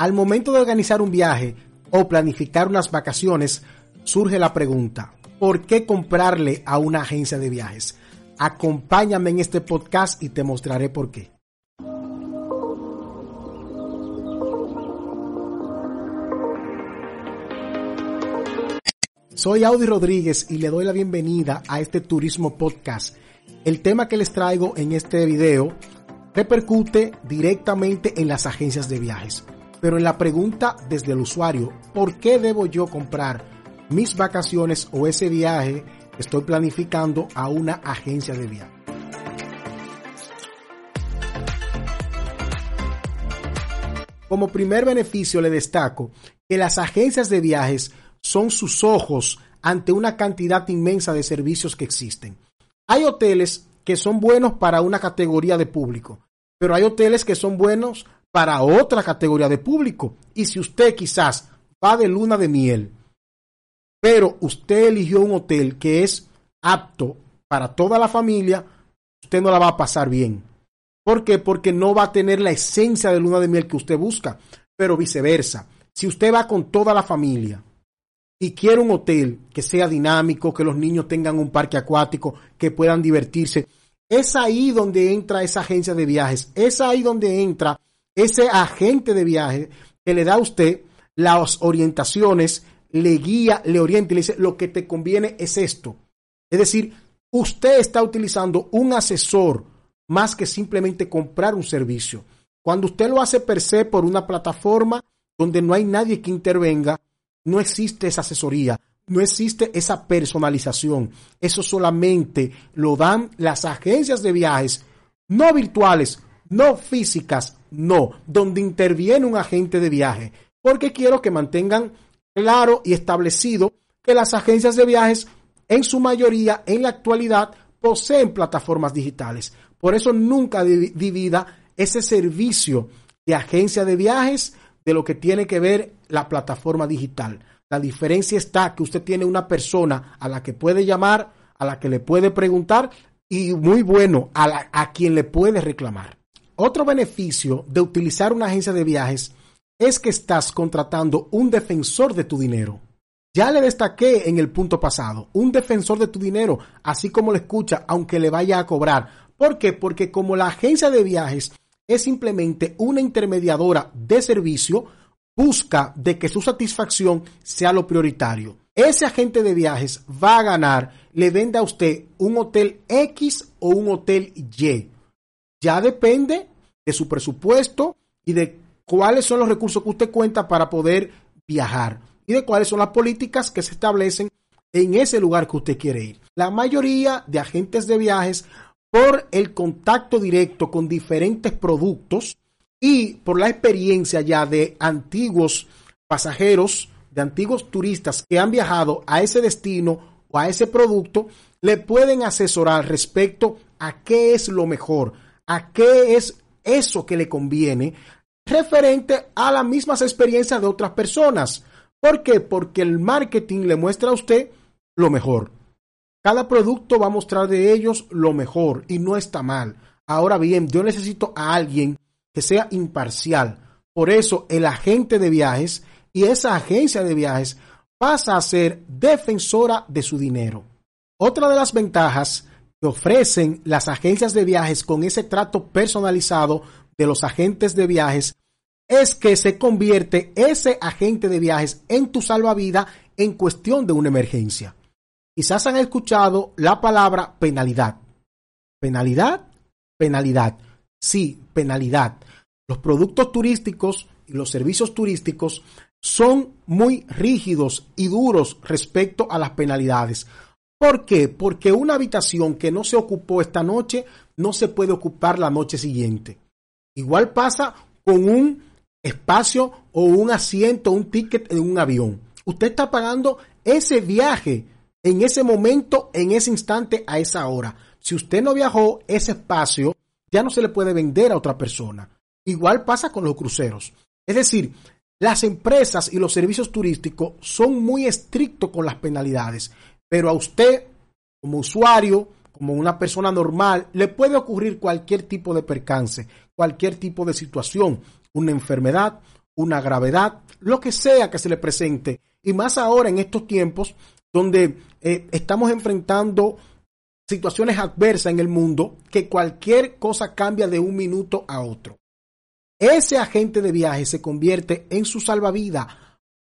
Al momento de organizar un viaje o planificar unas vacaciones, surge la pregunta, ¿por qué comprarle a una agencia de viajes? Acompáñame en este podcast y te mostraré por qué. Soy Audi Rodríguez y le doy la bienvenida a este Turismo Podcast. El tema que les traigo en este video repercute directamente en las agencias de viajes. Pero en la pregunta desde el usuario, ¿por qué debo yo comprar mis vacaciones o ese viaje estoy planificando a una agencia de viaje? Como primer beneficio le destaco que las agencias de viajes son sus ojos ante una cantidad inmensa de servicios que existen. Hay hoteles que son buenos para una categoría de público, pero hay hoteles que son buenos para otra categoría de público. Y si usted quizás va de luna de miel, pero usted eligió un hotel que es apto para toda la familia, usted no la va a pasar bien. ¿Por qué? Porque no va a tener la esencia de luna de miel que usted busca, pero viceversa. Si usted va con toda la familia y quiere un hotel que sea dinámico, que los niños tengan un parque acuático, que puedan divertirse, es ahí donde entra esa agencia de viajes, es ahí donde entra ese agente de viaje que le da a usted las orientaciones, le guía, le orienta y le dice, lo que te conviene es esto. Es decir, usted está utilizando un asesor más que simplemente comprar un servicio. Cuando usted lo hace per se por una plataforma donde no hay nadie que intervenga, no existe esa asesoría, no existe esa personalización. Eso solamente lo dan las agencias de viajes, no virtuales, no físicas, no, donde interviene un agente de viaje, porque quiero que mantengan claro y establecido que las agencias de viajes en su mayoría en la actualidad poseen plataformas digitales. Por eso nunca divida ese servicio de agencia de viajes de lo que tiene que ver la plataforma digital. La diferencia está que usted tiene una persona a la que puede llamar, a la que le puede preguntar y muy bueno, a, a quien le puede reclamar. Otro beneficio de utilizar una agencia de viajes es que estás contratando un defensor de tu dinero. Ya le destaqué en el punto pasado, un defensor de tu dinero, así como lo escucha, aunque le vaya a cobrar. ¿Por qué? Porque como la agencia de viajes es simplemente una intermediadora de servicio, busca de que su satisfacción sea lo prioritario. Ese agente de viajes va a ganar, le vende a usted un hotel X o un hotel Y. Ya depende de su presupuesto y de cuáles son los recursos que usted cuenta para poder viajar y de cuáles son las políticas que se establecen en ese lugar que usted quiere ir. La mayoría de agentes de viajes, por el contacto directo con diferentes productos y por la experiencia ya de antiguos pasajeros, de antiguos turistas que han viajado a ese destino o a ese producto, le pueden asesorar respecto a qué es lo mejor, a qué es eso que le conviene referente a las mismas experiencias de otras personas. ¿Por qué? Porque el marketing le muestra a usted lo mejor. Cada producto va a mostrar de ellos lo mejor y no está mal. Ahora bien, yo necesito a alguien que sea imparcial. Por eso el agente de viajes y esa agencia de viajes pasa a ser defensora de su dinero. Otra de las ventajas que ofrecen las agencias de viajes con ese trato personalizado de los agentes de viajes es que se convierte ese agente de viajes en tu salvavidas en cuestión de una emergencia. Quizás han escuchado la palabra penalidad. ¿Penalidad? Penalidad. Sí, penalidad. Los productos turísticos y los servicios turísticos son muy rígidos y duros respecto a las penalidades. ¿Por qué? Porque una habitación que no se ocupó esta noche no se puede ocupar la noche siguiente. Igual pasa con un espacio o un asiento, un ticket en un avión. Usted está pagando ese viaje en ese momento, en ese instante, a esa hora. Si usted no viajó, ese espacio ya no se le puede vender a otra persona. Igual pasa con los cruceros. Es decir, las empresas y los servicios turísticos son muy estrictos con las penalidades pero a usted, como usuario, como una persona normal, le puede ocurrir cualquier tipo de percance, cualquier tipo de situación, una enfermedad, una gravedad, lo que sea que se le presente. Y más ahora en estos tiempos donde eh, estamos enfrentando situaciones adversas en el mundo, que cualquier cosa cambia de un minuto a otro. Ese agente de viaje se convierte en su salvavidas.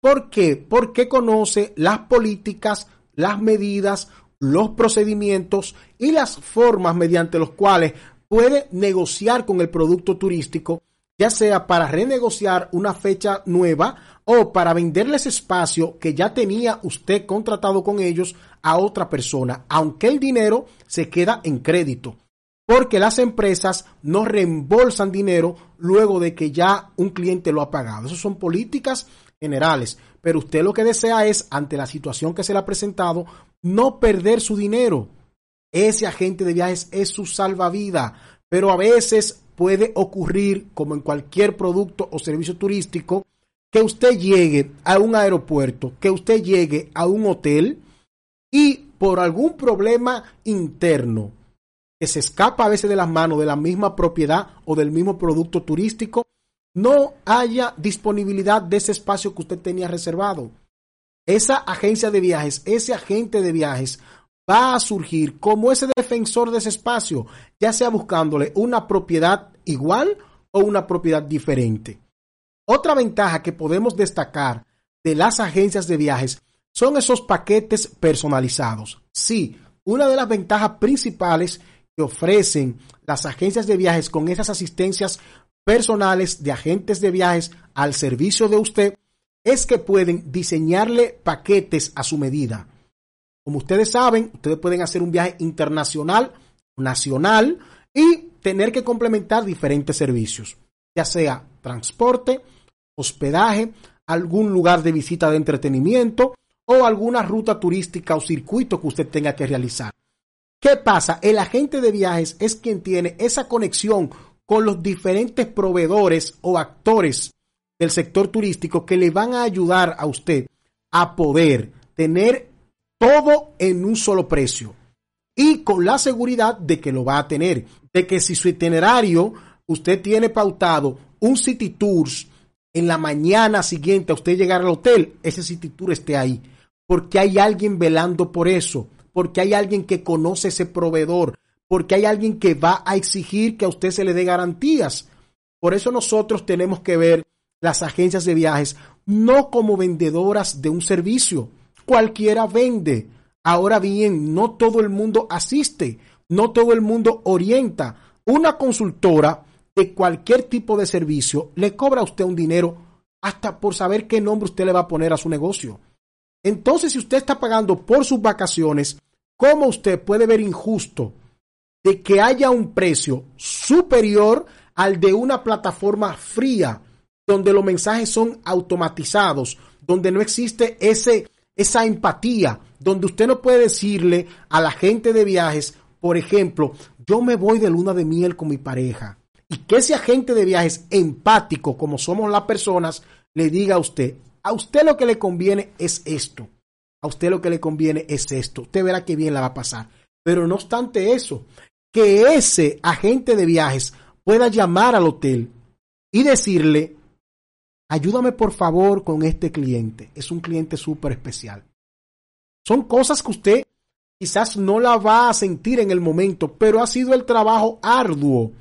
¿Por qué? Porque conoce las políticas, las medidas, los procedimientos y las formas mediante los cuales puede negociar con el producto turístico, ya sea para renegociar una fecha nueva o para venderles espacio que ya tenía usted contratado con ellos a otra persona, aunque el dinero se queda en crédito, porque las empresas no reembolsan dinero luego de que ya un cliente lo ha pagado. Esas son políticas generales, pero usted lo que desea es, ante la situación que se le ha presentado, no perder su dinero. Ese agente de viajes es su salvavidas, pero a veces puede ocurrir, como en cualquier producto o servicio turístico, que usted llegue a un aeropuerto, que usted llegue a un hotel y por algún problema interno que se escapa a veces de las manos de la misma propiedad o del mismo producto turístico, no haya disponibilidad de ese espacio que usted tenía reservado. Esa agencia de viajes, ese agente de viajes va a surgir como ese defensor de ese espacio, ya sea buscándole una propiedad igual o una propiedad diferente. Otra ventaja que podemos destacar de las agencias de viajes son esos paquetes personalizados. Sí, una de las ventajas principales que ofrecen las agencias de viajes con esas asistencias personales de agentes de viajes al servicio de usted es que pueden diseñarle paquetes a su medida. Como ustedes saben, ustedes pueden hacer un viaje internacional, nacional y tener que complementar diferentes servicios, ya sea transporte, hospedaje, algún lugar de visita de entretenimiento o alguna ruta turística o circuito que usted tenga que realizar. ¿Qué pasa? El agente de viajes es quien tiene esa conexión con los diferentes proveedores o actores del sector turístico que le van a ayudar a usted a poder tener todo en un solo precio y con la seguridad de que lo va a tener, de que si su itinerario usted tiene pautado un City Tours en la mañana siguiente a usted llegar al hotel, ese City Tour esté ahí, porque hay alguien velando por eso, porque hay alguien que conoce ese proveedor, porque hay alguien que va a exigir que a usted se le dé garantías. Por eso nosotros tenemos que ver las agencias de viajes no como vendedoras de un servicio. Cualquiera vende. Ahora bien, no todo el mundo asiste, no todo el mundo orienta. Una consultora de cualquier tipo de servicio le cobra a usted un dinero hasta por saber qué nombre usted le va a poner a su negocio. Entonces, si usted está pagando por sus vacaciones, ¿cómo usted puede ver injusto de que haya un precio superior al de una plataforma fría donde los mensajes son automatizados, donde no existe ese, esa empatía, donde usted no puede decirle a la gente de viajes, por ejemplo, yo me voy de luna de miel con mi pareja, y que ese agente de viajes empático, como somos las personas, le diga a usted, a usted lo que le conviene es esto, a usted lo que le conviene es esto, usted verá que bien la va a pasar. Pero no obstante eso, que ese agente de viajes pueda llamar al hotel y decirle, ayúdame por favor con este cliente. Es un cliente súper especial. Son cosas que usted quizás no la va a sentir en el momento, pero ha sido el trabajo arduo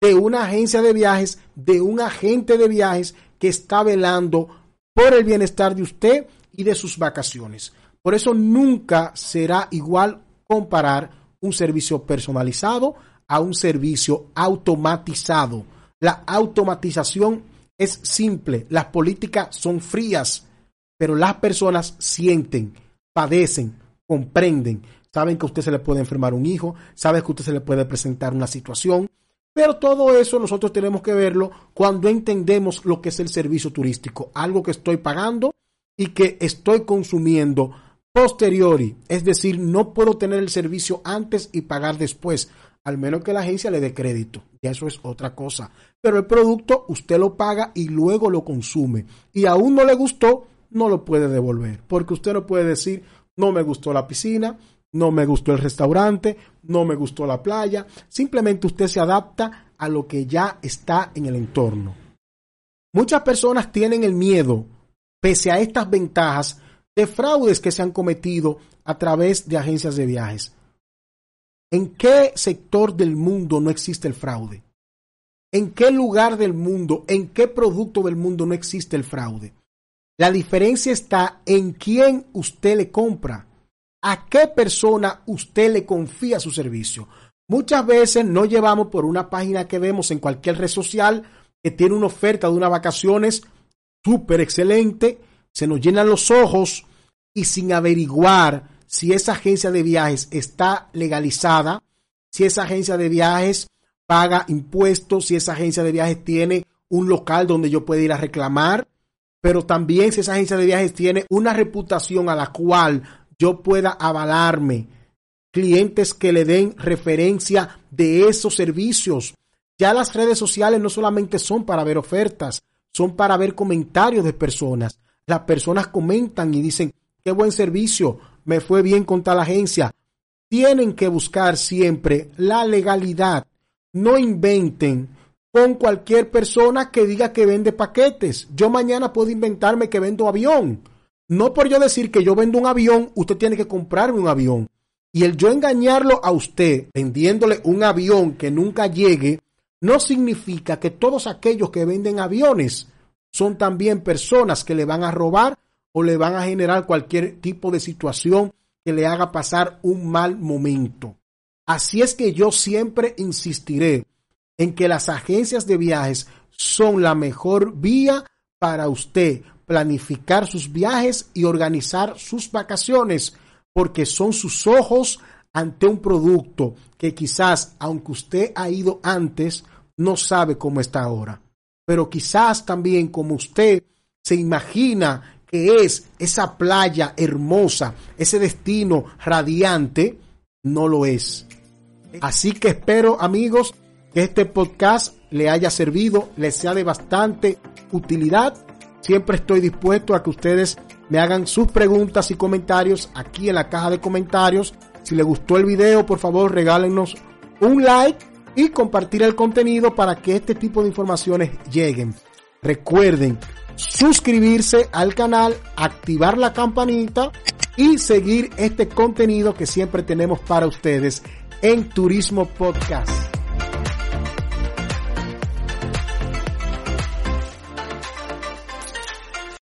de una agencia de viajes, de un agente de viajes que está velando por el bienestar de usted y de sus vacaciones. Por eso nunca será igual comparar un servicio personalizado a un servicio automatizado. La automatización es simple, las políticas son frías, pero las personas sienten, padecen, comprenden, saben que a usted se le puede enfermar un hijo, saben que a usted se le puede presentar una situación, pero todo eso nosotros tenemos que verlo cuando entendemos lo que es el servicio turístico, algo que estoy pagando y que estoy consumiendo posteriori, es decir, no puedo tener el servicio antes y pagar después al menos que la agencia le dé crédito. Y eso es otra cosa. Pero el producto usted lo paga y luego lo consume. Y aún no le gustó, no lo puede devolver. Porque usted no puede decir, no me gustó la piscina, no me gustó el restaurante, no me gustó la playa. Simplemente usted se adapta a lo que ya está en el entorno. Muchas personas tienen el miedo, pese a estas ventajas, de fraudes que se han cometido a través de agencias de viajes. ¿En qué sector del mundo no existe el fraude? ¿En qué lugar del mundo, en qué producto del mundo no existe el fraude? La diferencia está en quién usted le compra, a qué persona usted le confía su servicio. Muchas veces no llevamos por una página que vemos en cualquier red social que tiene una oferta de unas vacaciones súper excelente, se nos llenan los ojos y sin averiguar si esa agencia de viajes está legalizada, si esa agencia de viajes paga impuestos, si esa agencia de viajes tiene un local donde yo pueda ir a reclamar, pero también si esa agencia de viajes tiene una reputación a la cual yo pueda avalarme, clientes que le den referencia de esos servicios. Ya las redes sociales no solamente son para ver ofertas, son para ver comentarios de personas. Las personas comentan y dicen, qué buen servicio, me fue bien con tal agencia. Tienen que buscar siempre la legalidad. No inventen con cualquier persona que diga que vende paquetes. Yo mañana puedo inventarme que vendo avión. No por yo decir que yo vendo un avión, usted tiene que comprarme un avión. Y el yo engañarlo a usted vendiéndole un avión que nunca llegue, no significa que todos aquellos que venden aviones son también personas que le van a robar o le van a generar cualquier tipo de situación que le haga pasar un mal momento. Así es que yo siempre insistiré en que las agencias de viajes son la mejor vía para usted planificar sus viajes y organizar sus vacaciones, porque son sus ojos ante un producto que quizás, aunque usted ha ido antes, no sabe cómo está ahora. Pero quizás también como usted se imagina que es esa playa hermosa, ese destino radiante, no lo es. Así que espero, amigos, que este podcast le haya servido, le sea de bastante utilidad. Siempre estoy dispuesto a que ustedes me hagan sus preguntas y comentarios aquí en la caja de comentarios. Si les gustó el video, por favor, regálenos un like y compartir el contenido para que este tipo de informaciones lleguen. Recuerden, suscribirse al canal, activar la campanita y seguir este contenido que siempre tenemos para ustedes en Turismo Podcast.